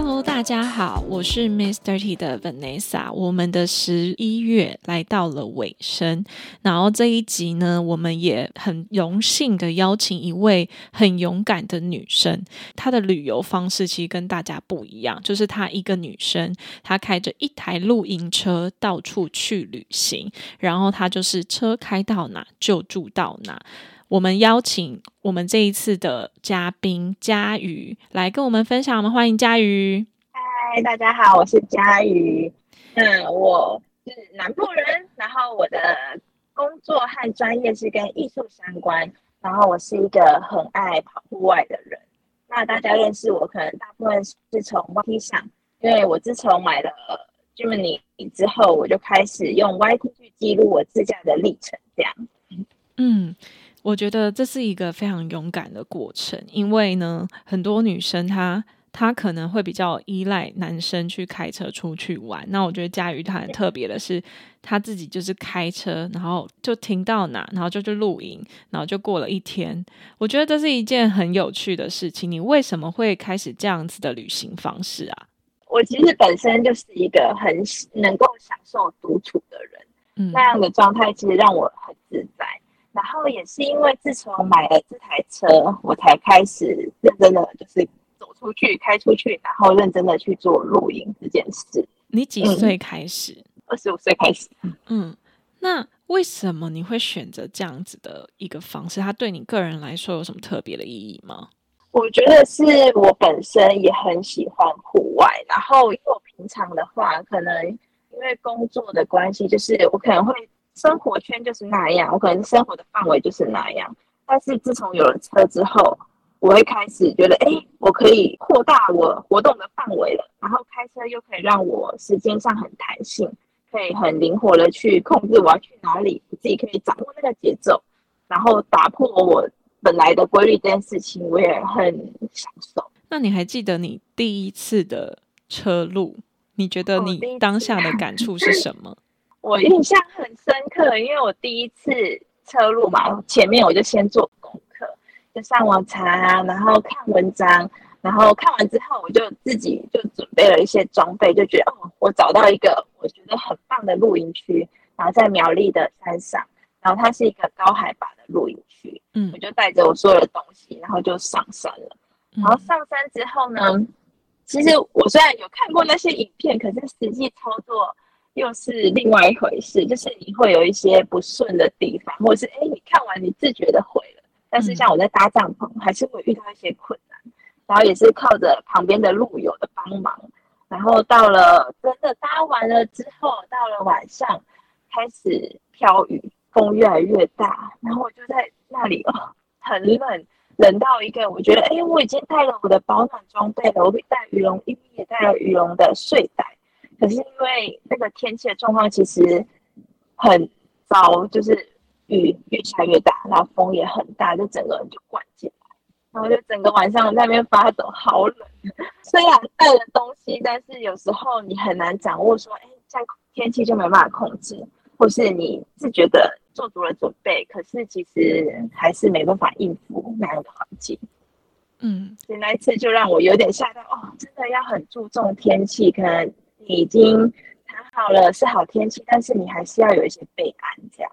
Hello，大家好，我是 Miss Thirty 的 Vanessa。我们的十一月来到了尾声，然后这一集呢，我们也很荣幸的邀请一位很勇敢的女生。她的旅游方式其实跟大家不一样，就是她一个女生，她开着一台露营车到处去旅行，然后她就是车开到哪就住到哪。我们邀请我们这一次的嘉宾佳瑜来跟我们分享，我们欢迎佳瑜。嗨，大家好，我是佳瑜。嗯，我是南部人，然后我的工作和专业是跟艺术相关，然后我是一个很爱跑户外的人。那大家认识我，可能大部分是从 YT 上，因为我自从买了 Germany 之后，我就开始用 YT 去记录我自驾的历程。这样，嗯，我觉得这是一个非常勇敢的过程，因为呢，很多女生她。她可能会比较依赖男生去开车出去玩。那我觉得佳瑜她很特别的是，她自己就是开车，然后就停到哪，然后就去露营，然后就过了一天。我觉得这是一件很有趣的事情。你为什么会开始这样子的旅行方式啊？我其实本身就是一个很能够享受独处的人，嗯，那样的状态其实让我很自在。然后也是因为自从买了这台车，我才开始认真的就是走。出去开出去，然后认真的去做露营这件事。你几岁开始？二十五岁开始。嗯，那为什么你会选择这样子的一个方式？它对你个人来说有什么特别的意义吗？我觉得是我本身也很喜欢户外，然后因为我平常的话，可能因为工作的关系，就是我可能会生活圈就是那样，我可能生活的范围就是那样。但是自从有了车之后，我会开始觉得，哎，我可以扩大我活动的范围了。然后开车又可以让我时间上很弹性，可以很灵活的去控制我要去哪里，我自己可以掌握那个节奏，然后打破我本来的规律这件事情，我也很享受。那你还记得你第一次的车路？你觉得你当下的 感触是什么？我印象很深刻，因为我第一次车路嘛，前面我就先做功课，就。上网查啊，然后看文章，然后看完之后，我就自己就准备了一些装备，就觉得哦，我找到一个我觉得很棒的露营区，然后在苗栗的山上，然后它是一个高海拔的露营区，嗯，我就带着我所有的东西，然后就上山了。然后上山之后呢，其实我虽然有看过那些影片，可是实际操作又是另外一回事，就是你会有一些不顺的地方，或者是哎，你看完你自觉的会了。但是像我在搭帐篷，还是会遇到一些困难，然后也是靠着旁边的路友的帮忙，然后到了真的搭完了之后，到了晚上开始飘雨，风越来越大，然后我就在那里哦，很冷，冷到一个我觉得，哎，我已经带了我的保暖装备了，我会带羽绒衣，也带了羽绒的睡袋，可是因为那个天气的状况其实很糟，就是。雨越下越大，然后风也很大，就整个人就灌进来，然后就整个晚上在那边发抖，好冷。虽然带了东西，但是有时候你很难掌握，说，哎，像天气就没办法控制，或是你自觉得做足了准备，可是其实还是没办法应付那样的环境。嗯，所以那一次就让我有点吓到，哦，真的要很注重天气，可能你已经谈好了是好天气，但是你还是要有一些备案这样。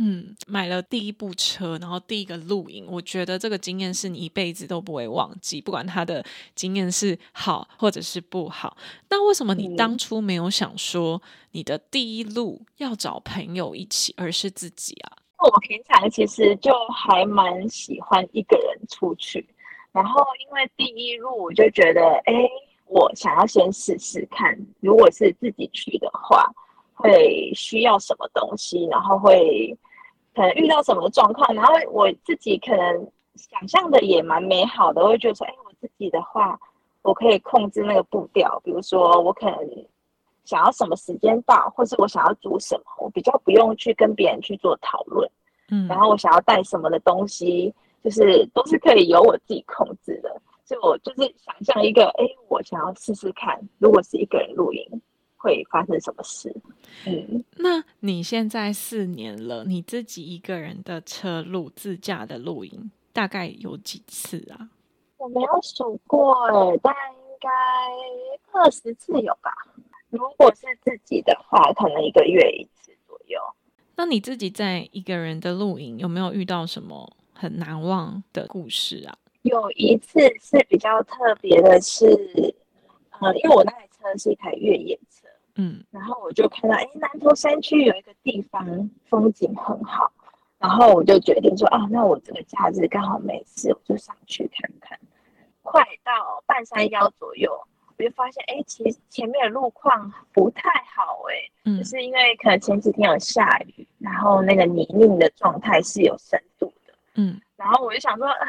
嗯，买了第一部车，然后第一个露营，我觉得这个经验是你一辈子都不会忘记，不管他的经验是好或者是不好。那为什么你当初没有想说你的第一路要找朋友一起，而是自己啊？我平常其实就还蛮喜欢一个人出去，然后因为第一路我就觉得，哎，我想要先试试看，如果是自己去的话，会需要什么东西，然后会。可能遇到什么状况，然后我自己可能想象的也蛮美好的，我会觉得说，哎，我自己的话，我我可以控制那个步调，比如说我可能想要什么时间到，或是我想要煮什么，我比较不用去跟别人去做讨论。嗯，然后我想要带什么的东西，就是都是可以由我自己控制的。所以我就是想象一个，哎，我想要试试看，如果是一个人露营会发生什么事。嗯，那你现在四年了，你自己一个人的车路自驾的露营大概有几次啊？我没有数过哎，但应该二十次有吧。如果是自己的话，可能一个月一次左右。那你自己在一个人的露营有没有遇到什么很难忘的故事啊？有一次是比较特别的是，呃，因为我那台车是一台越野车，嗯，然后我就看到，哎，南投山区有一个地方风景很好，然后我就决定说，啊，那我这个假日刚好没事，我就上去看看。快到半山腰左右。我就发现，哎，其实前面的路况不太好，哎，嗯就是因为可能前几天有下雨，然后那个泥泞的状态是有深度的。嗯然后我就想说，啊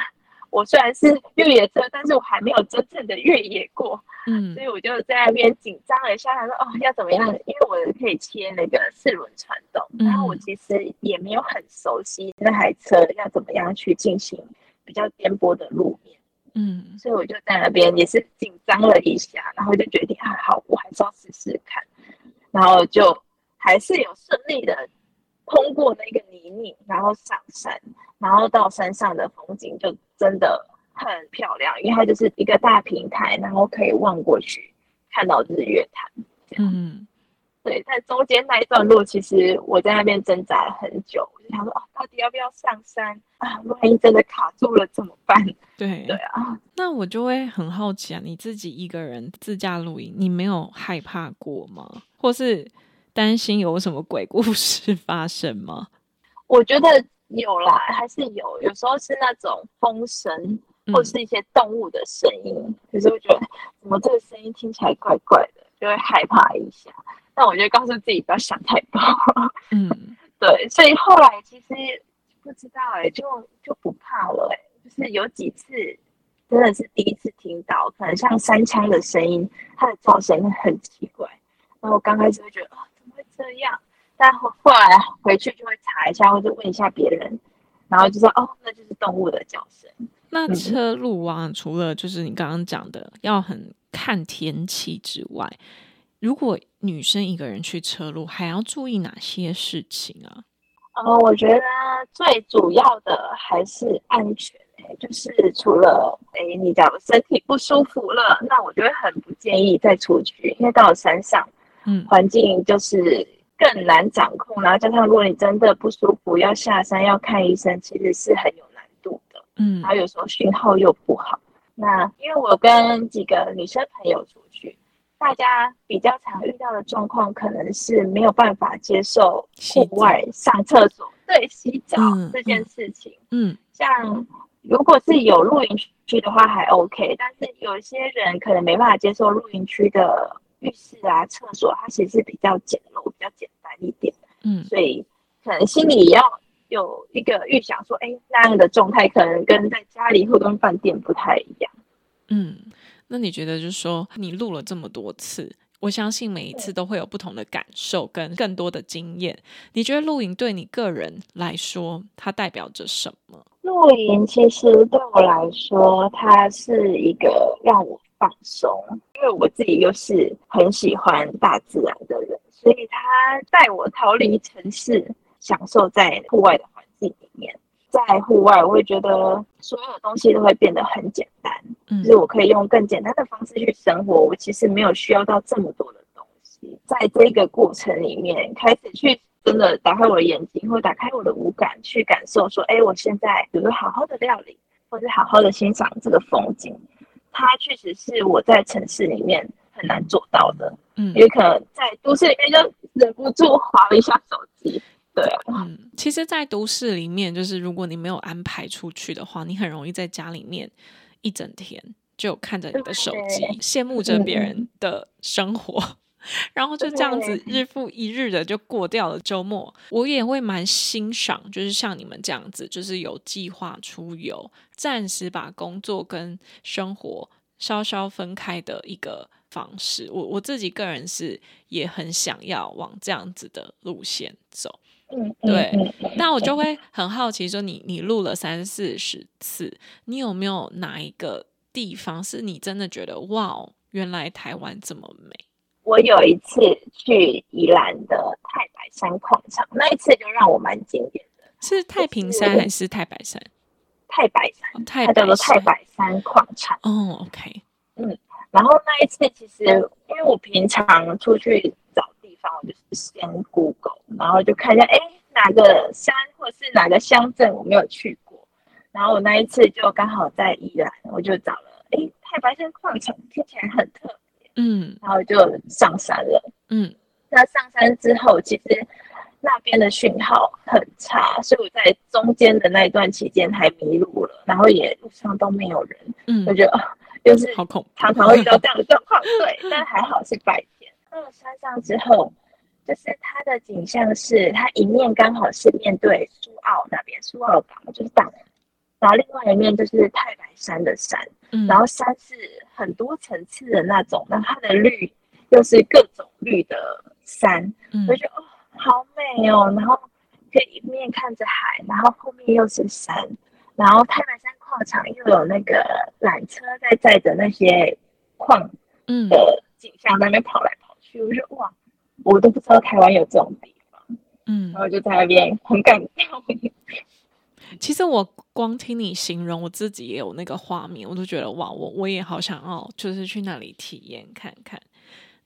我虽然是越野车，但是我还没有真正的越野过，嗯所以我就在那边紧张了一下，想说，哦，要怎么样？因为我可以切那个四轮传动，然后我嗯其实也没有很熟悉那台车要怎么样去进行比较颠簸的路面。嗯所以我就在那边也是紧张了一下，然后就决定啊，好，我还是要试试看，然后就还是有顺利的通过那个泥泞，然后上山，然后到山上的风景就真的很漂亮，因为它就是一个大平台，然后可以望过去看到日月潭。嗯对，但中间那一段路，其实我在那边挣扎了很久，我就想说，哦，到底要不要上山啊？万一真的卡住了怎么办？对对啊，那我就会很好奇啊，你自己一个人自驾露营，你没有害怕过吗？或是担心有什么鬼故事发生吗？我觉得有啦，还是有，有时候是那种风声，嗯或是一些动物的声音，可是我觉得怎么这个声音听起来怪怪的，就会害怕一下。但我就告诉自己不要想太多，嗯 对，所以后来其实不知道哎、就就不怕了哎、就是有几次真的是第一次听到，可能像三枪的声音，它的叫声很奇怪，然后我刚开始会觉得这样？但后后来回去就会查一下，或者问一下别人，然后就说哦，那就是动物的叫声。嗯那车路啊，除了就是你刚刚讲的要很看天气之外，如果女生一个人去车路，还要注意哪些事情啊？呃，我觉得最主要的还是安全、欸，就是除了诶、你假如身体不舒服了，那我就会很不建议再出去，因为到了山上嗯环境就是更难掌控，然后加上如果你真的不舒服要下山要看医生，其实是很有难度的。嗯然后有时候讯号又不好。那因为我跟几个女生朋友出去，大家比较常遇到的状况，可能是没有办法接受户外上厕所、对洗澡嗯这件事情。嗯像如果是有露营区的话还 OK，但是有一些人可能没办法接受露营区的浴室啊、厕所，它其实是比较简陋、比较简单一点。嗯所以可能心里也要有一个预想，说，哎，那样的状态可能跟在家里或跟饭店不太一样。嗯，那你觉得就是说，你录了这么多次，我相信每一次都会有不同的感受跟更多的经验。你觉得露营对你个人来说，它代表着什么？露营其实对我来说，它是一个让我放松，因为我自己又是很喜欢大自然的人，所以他带我逃离城市，享受在户外的环境里面。在户外，我会觉得所有的东西都会变得很简单，嗯就是我可以用更简单的方式去生活，我其实没有需要到这么多的东西。在这个过程里面，开始去真的打开我的眼睛，或打开我的五感，去感受说，哎，我现在比如说好好的料理，或者好好的欣赏这个风景，它确实是我在城市里面很难做到的，嗯也可能在都市里面就忍不住划了一下手机。对啊，嗯，其实，在都市里面，就是如果你没有安排出去的话，你很容易在家里面一整天就看着你的手机，羡慕着别人的生活。然后就这样子日复一日的就过掉了周末，我也会蛮欣赏，就是像你们这样子，就是有计划出游，暂时把工作跟生活稍稍分开的一个方式。我我自己个人是也很想要往这样子的路线走。嗯，对嗯，嗯但我就会很好奇，说你你录了三四十次，你有没有哪一个地方是你真的觉得哇哦，原来台湾这么美？我有一次去宜兰的太白山矿场，那一次就让我蛮经典的。是太平山还是太白山？太白山，哦太它叫做白山太白山矿场。哦，OK，嗯然后那一次，其实因为我平常出去找地方，我就是先 Google，然后就看一下，哎，哪个山或是哪个乡镇我没有去过。然后我那一次就刚好在宜兰，我就找了，哎，太白山矿场听起来很特别，嗯然后就上山了。嗯那上山之后，其实那边的讯号很差，所以我在中间的那一段期间还迷路了，然后也路上都没有人，我嗯，觉得啊就是好恐怖，常常会遇到这样的状况，对，但还好是白天。到了山上之后，就是它的景象是，它一面刚好是面对苏澳那边，苏澳港就是大南，然后另外一面就是太白山的山，嗯，然后山是很多层次的那种，那它的绿又是各种绿的山，嗯。我就觉得哦，好美哦，然后可以一面看着海，然后后面又是山，然后太白山矿场又有那个缆车在载着那些矿嗯。的景象在那边跑来跑去，我就哇，我都不知道台湾有这种地方，嗯。然，后就在那边很感动。其实我光听你形容，我自己也有那个画面，我都觉得哇，我我也好想要，就是去那里体验看看。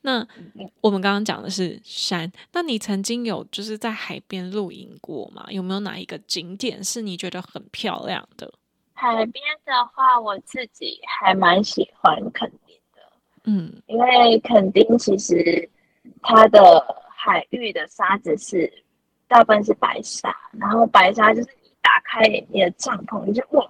那嗯我们刚刚讲的是山，那你曾经有就是在海边露营过吗？有没有哪一个景点是你觉得很漂亮的？海边的话，我自己还蛮喜欢垦丁的。嗯因为垦丁其实它的海域的沙子是大部分是白沙，然后白沙就是你打开你的帐篷，你就哇，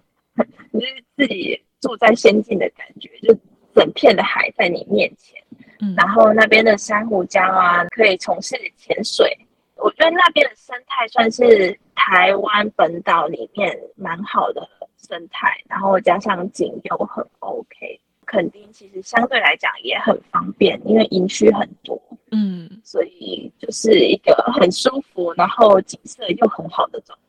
你就是自己住在仙境的感觉，就整片的海在你面前，嗯然后那边的珊瑚礁啊，可以从事潜水。我觉得那边的生态算是台湾本岛里面蛮好的生态，然后加上景又很 OK，垦丁其实相对来讲也很方便，因为营区很多，嗯所以就是一个很舒服，然后景色又很好的状态。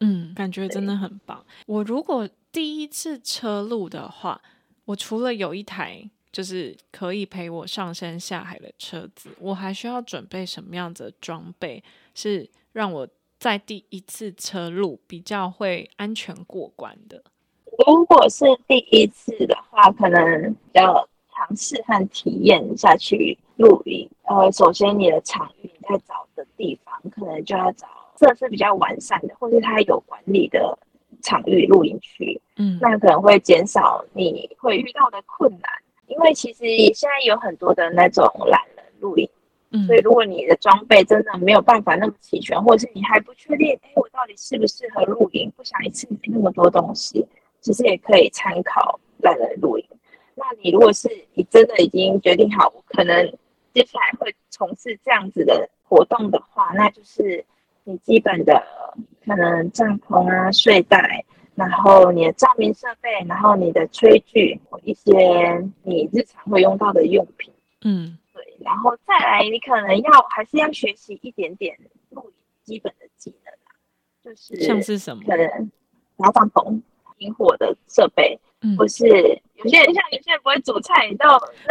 嗯，感觉真的很棒。我如果第一次车路的话，我除了有一台就是可以陪我上山下海的车子，我还需要准备什么样子的装备，是让我在第一次车路比较会安全过关的？如果是第一次的话，可能比较尝试和体验下去露营。呃，首先你的场域在找的地方，可能就要找设施比较完善的，或是它有管理的场域露营区。嗯那可能会减少你会遇到的困难，因为其实现在有很多的那种懒人露营，嗯所以如果你的装备真的没有办法那么齐全，或者是你还不确定，哎，我到底适不适合露营，不想一次买那么多东西，其实也可以参考懒人露营。那你如果是你真的已经决定好，我可能接下来会从事这样子的活动的话，那就是你基本的可能帐篷啊、睡袋，然后你的照明设备，然后你的炊具，一些你日常会用到的用品。嗯对，然后再来，你可能要还是要学习一点点露营基本的技能啊，就是像是什么？可能搭帐篷、引火的设备，嗯或是有些人像有些人不会煮菜，你就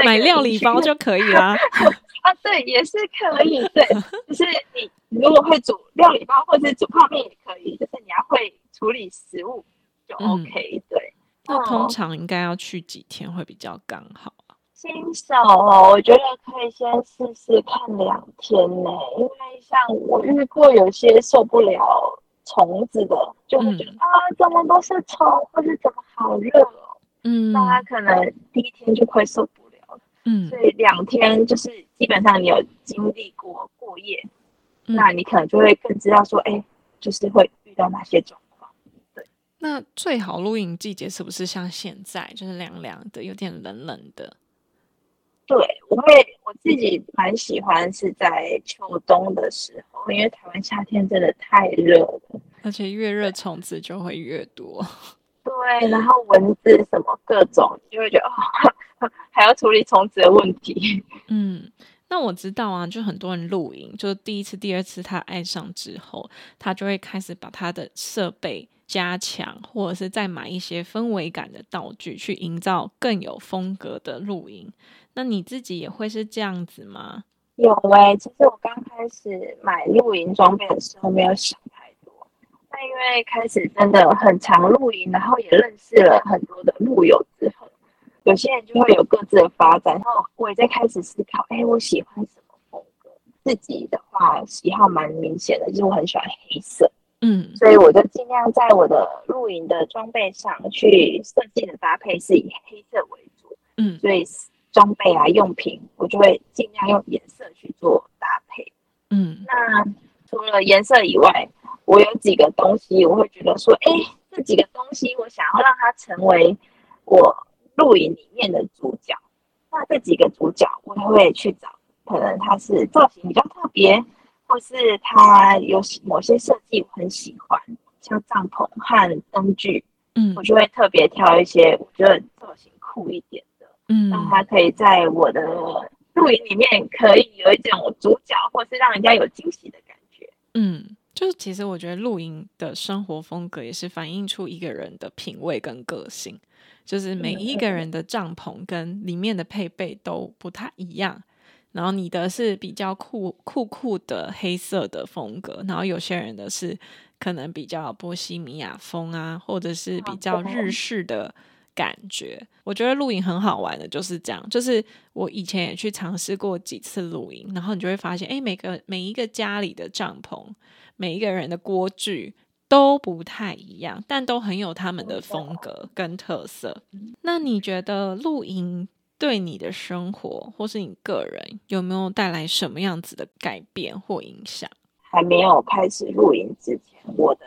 买料理包就可以啦。啊，对，也是可以，对，就是你如果会煮料理包或者煮泡面也可以，就是你要会处理食物就嗯 OK，、对。那通哦常应该要去几天会比较刚好啊？新手哦，我觉得可以先试试看两天呢，因为像我遇过有些受不了虫子的，就会觉得、嗯啊，怎么都是虫，或是怎么好热哦，嗯。那他可能第一天就快受不了了，嗯。所以两天就是基本上你有经历过过夜，嗯。那你可能就会更知道说，哎，就是会遇到哪些状况。对。那最好露营季节是不是像现在，就是凉凉的，有点冷冷的？对，我会我自己蛮喜欢是在秋冬的时候，因为台湾夏天真的太热了。而且越热虫子就会越多。对，然后蚊子什么各种，就会觉得哦，还要处理虫子的问题。嗯，那我知道啊，就很多人露营，就第一次、第二次他爱上之后，他就会开始把他的设备加强，或者是再买一些氛围感的道具，去营造更有风格的露营。那你自己也会是这样子吗？有哎、其实我刚开始买露营装备的时候没有想太多，但因为开始真的很常露营，然后也认识了很多的露友之后，有些人就会有各自的发展，然后我也在开始思考，哎，我喜欢什么风格？自己的话喜好蛮明显的，就是我很喜欢黑色，嗯所以我就尽量在我的露营的装备上去设计的搭配是以黑色为主。嗯所以装备啊用品，我就会尽量用颜色去做搭配。嗯那除了颜色以外，我有几个东西，我会觉得说，哎，这几个东西我想要让它成为我露营里面的主角。那这几个主角，我会去找，可能它是造型比较特别，或是它有某些设计我很喜欢，像帐篷和灯具，嗯我就会特别挑一些我觉得造型酷一点的。嗯让他可以在我的露营里面可以有一种主角，或是让人家有惊喜的感觉。嗯，就是其实我觉得露营的生活风格也是反映出一个人的品味跟个性，就是每一个人的帐篷跟里面的配备都不太一样。然后你的是比较酷酷酷的黑色的风格，然后有些人的是可能比较波西米亚风啊，或者是比较日式的感觉。我觉得露营很好玩的，就是这样。就是我以前也去尝试过几次露营，然后你就会发现，哎，每个每一个家里的帐篷，每一个人的锅具都不太一样，但都很有他们的风格跟特色。那你觉得露营对你的生活或是你个人有没有带来什么样子的改变或影响？还没有开始露营之前，我的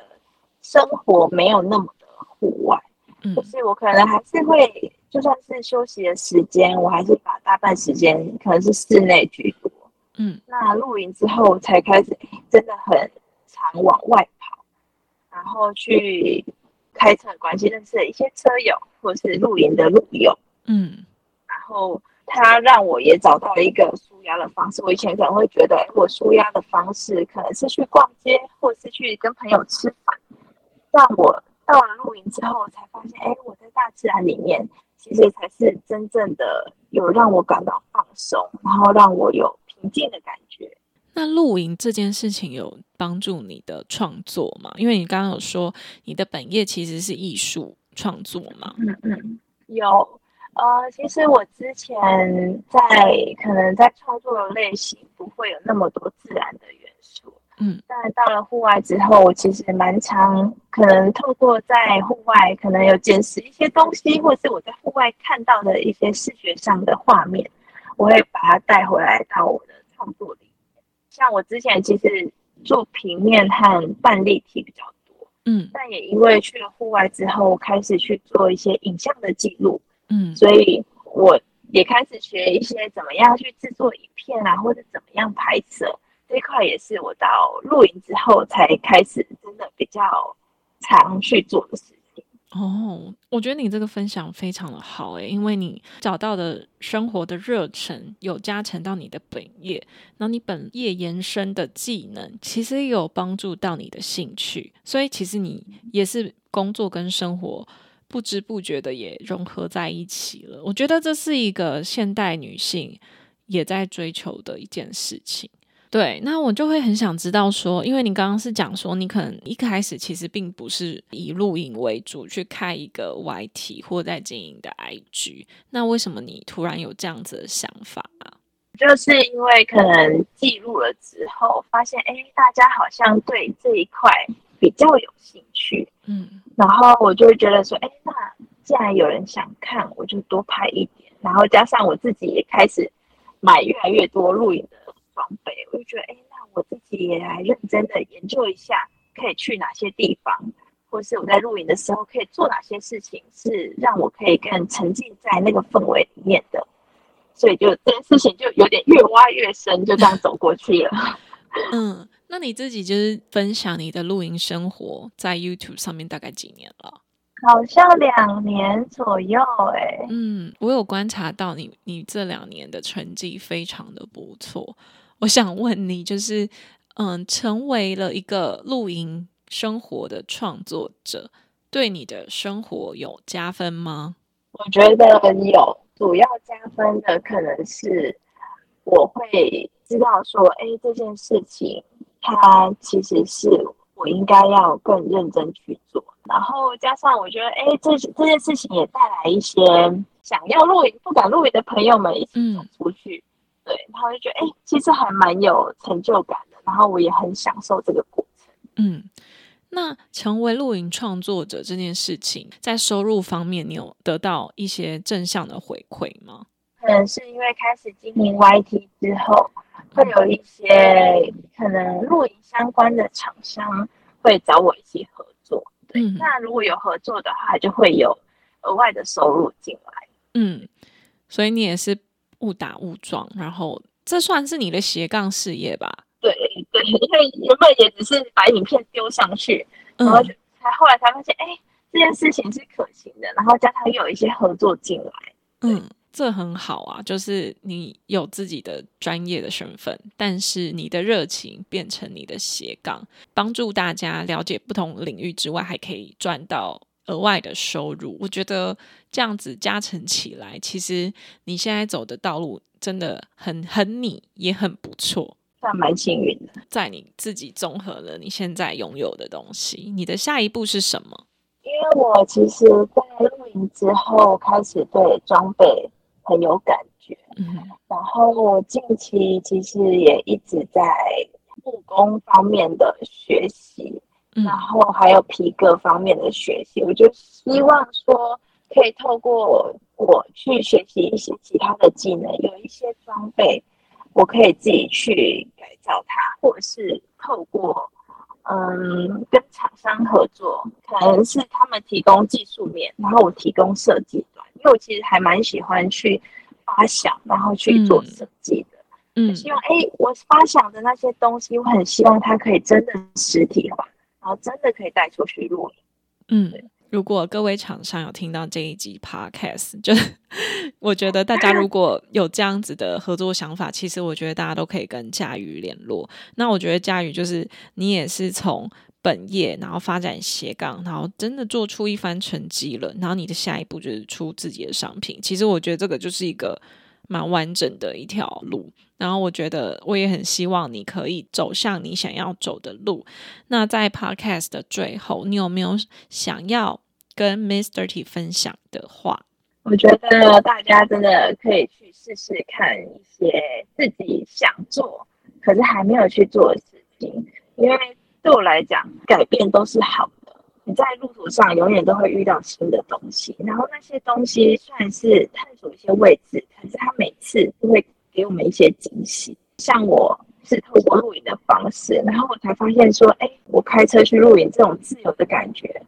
生活没有那么的户外，嗯就是我可能还是会，就算是休息的时间，我还是把大半时间可能是室内居多。嗯那露营之后才开始，真的很常往外跑，然后去开车的关系认识了一些车友，或是露营的路友，嗯然后他让我也找到一个舒压的方式。我以前可能会觉得，我舒压的方式可能是去逛街，或是去跟朋友吃饭。让我到了露营之后，才发现，哎，我在大自然里面，其实才是真正的有让我感到放松，然后让我有平静的感觉。那露营这件事情有帮助你的创作吗？因为你刚刚有说你的本业其实是艺术创作嘛。嗯嗯，有。呃，其实我之前在可能在创作的类型不会有那么多自然的元素，嗯，但到了户外之后，我其实蛮常可能透过在户外可能有见识一些东西，或是我在户外看到的一些视觉上的画面，我会把它带回来到我的创作里。像我之前其实做平面和半立体比较多，嗯但也因为去了户外之后，开始去做一些影像的记录。嗯所以我也开始学一些怎么样去制作影片啊，或者怎么样拍摄这一块，也是我到露营之后才开始真的比较常去做的事情。哦，我觉得你这个分享非常的好诶，因为你找到的生活的热忱有加成到你的本业，然后你本业延伸的技能其实也有帮助到你的兴趣，所以其实你也是工作跟生活不知不觉的也融合在一起了。我觉得这是一个现代女性也在追求的一件事情。对，那我就会很想知道说，因为你刚刚是讲说，你可能一开始其实并不是以录影为主去开一个 YT 或在经营的 IG，那为什么你突然有这样子的想法啊？就是因为可能记录了之后，发现哎，大家好像对这一块比较有兴趣，嗯然后我就会觉得说，哎，那既然有人想看，我就多拍一点。然后加上我自己也开始买越来越多录影的装备，我就觉得，哎，那我自己也来认真的研究一下，可以去哪些地方，或是我在露营的时候可以做哪些事情，是让我可以更沉浸在那个氛围里面的。所以就这件事情就有点越挖越深，就这样走过去了。嗯，那你自己就是分享你的露营生活在 YouTube 上面大概几年了？好像两年左右哎。嗯，我有观察到你，你这两年的成绩非常的不错。我想问你，就是嗯，成为了一个露营生活的创作者，对你的生活有加分吗？我觉得有，主要加分的可能是我会知道说，哎，这件事情它其实是我应该要更认真去做。然后加上我觉得，哎，这这件事情也带来一些想要露营不敢露营的朋友们一起走出去，对，然后就觉得，哎，其实还蛮有成就感的。然后我也很享受这个过程。嗯。那成为露营创作者这件事情，在收入方面，你有得到一些正向的回馈吗？可能是因为开始经营 YT 之后，会有一些可能露营相关的厂商会找我一起合作。对，那如果有合作的话，就会有额外的收入进来。嗯，所以你也是误打误撞，然后这算是你的斜杠事业吧？对对，因为原本也只是把影片丢上去，然后就才后来才发现，哎，这件事情是可行的，然后加上又有一些合作进来，嗯，这很好啊，就是你有自己的专业的身份，但是你的热情变成你的斜杠，帮助大家了解不同领域之外，还可以赚到额外的收入。我觉得这样子加成起来，其实你现在走的道路真的很很你，也很不错。算蛮幸运的，在你自己综合了你现在拥有的东西，你的下一步是什么？因为我其实，在露营之后开始对装备很有感觉，嗯，然后我近期其实也一直在木工方面的学习，然后还有皮革方面的学习，我就希望说可以透过我去学习一些其他的技能，有一些装备。我可以自己去改造它，或者是透过嗯跟厂商合作，可能是他们提供技术面，然后我提供设计端。因为我其实还蛮喜欢去发想，然后去做设计的。嗯，希望哎，我发想的那些东西，我很希望它可以真的实体化，然后真的可以带出去露营。嗯。如果各位厂商有听到这一集 podcast，就我觉得大家如果有这样子的合作想法，其实我觉得大家都可以跟佳宇联络。那我觉得佳宇就是你也是从本业，然后发展斜杠，然后真的做出一番成绩了。然后你的下一步就是出自己的商品。其实我觉得这个就是一个蛮完整的一条路。然后我觉得我也很希望你可以走向你想要走的路。那在 podcast 的最后，你有没有想要跟 Mr. T 分享的话？我觉得大家真的可以去试试看一些自己想做可是还没有去做的事情，因为对我来讲，改变都是好的。你在路途上永远都会遇到新的东西，然后那些东西算是探索一些位置，可是它每次都会。给我们一些惊喜，像我是透过露营的方式，然后我才发现说，哎，我开车去露营这种自由的感觉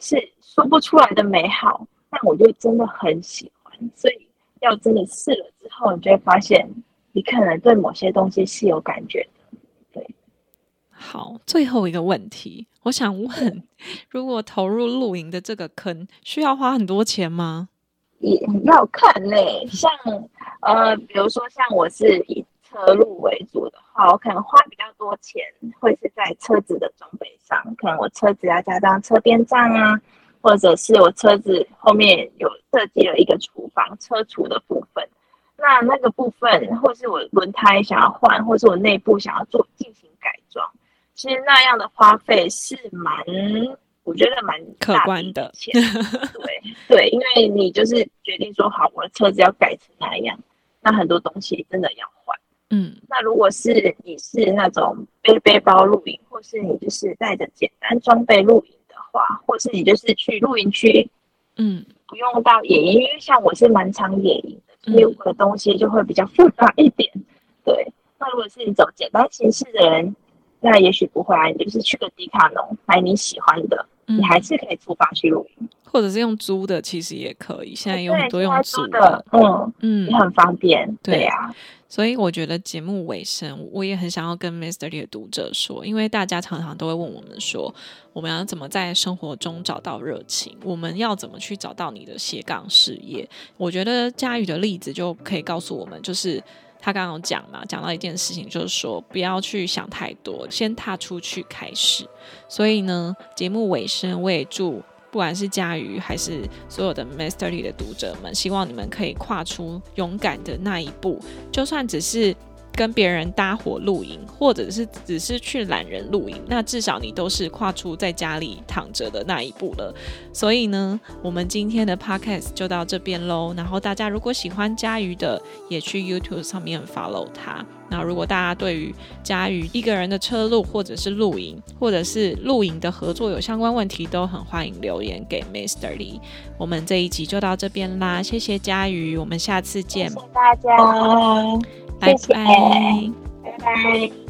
是说不出来的美好，但我就真的很喜欢。所以要真的试了之后，你就会发现，你可能对某些东西是有感觉的。对，好，最后一个问题，我想问，如果投入露营的这个坑，需要花很多钱吗？也要看嘞，像呃，比如说像我是以车路为主的话，我可能花比较多钱，会是在车子的装备上，可能我车子要加上车边帐啊，或者是我车子后面有设计了一个厨房车厨的部分，那那个部分，或是我轮胎想要换，或是我内部想要做进行改装，其实那样的花费是蛮。我觉得蛮可观的，对 对，因为你就是决定说好，我的车子要改成那样，那很多东西真的要换。嗯，那如果是你是那种背背包露营，或是你就是带着简单装备露营的话，或是你就是去露营区，嗯，不用到野营，因为像我是蛮常野营的，所以我的东西就会比较复杂一点。对，那如果是你走简单形式的人，那也许不会啊，你就是去个迪卡侬买你喜欢的。你还是可以出发去露营，或者是用租的，其实也可以。现在有很多用租的，嗯，嗯也，很方便。对对呀、所以我觉得节目尾声，我也很想要跟 Mr. Lee 的读者说，因为大家常常都会问我们说，我们要怎么在生活中找到热情？我们要怎么去找到你的斜杠事业？我觉得佳宇的例子就可以告诉我们，就是。他刚刚有讲嘛，讲到一件事情，就是说不要去想太多，先踏出去开始。所以呢，节目尾声我也祝不管是佳瑜还是所有的 Masterly 的读者们，希望你们可以跨出勇敢的那一步，就算只是跟别人搭伙露营，或者是只是去懒人露营，那至少你都是跨出在家里躺着的那一步了。所以呢，我们今天的 Podcast 就到这边喽。然后大家如果喜欢佳瑜的，也去 YouTube 上面 follow 他。那如果大家对于佳瑜一个人的车路，或者是露营，或者是露营的合作有相关问题，都很欢迎留言给 Mr. Lee。我们这一集就到这边啦，谢谢佳瑜，我们下次见谢，谢大家，拜拜。拜拜。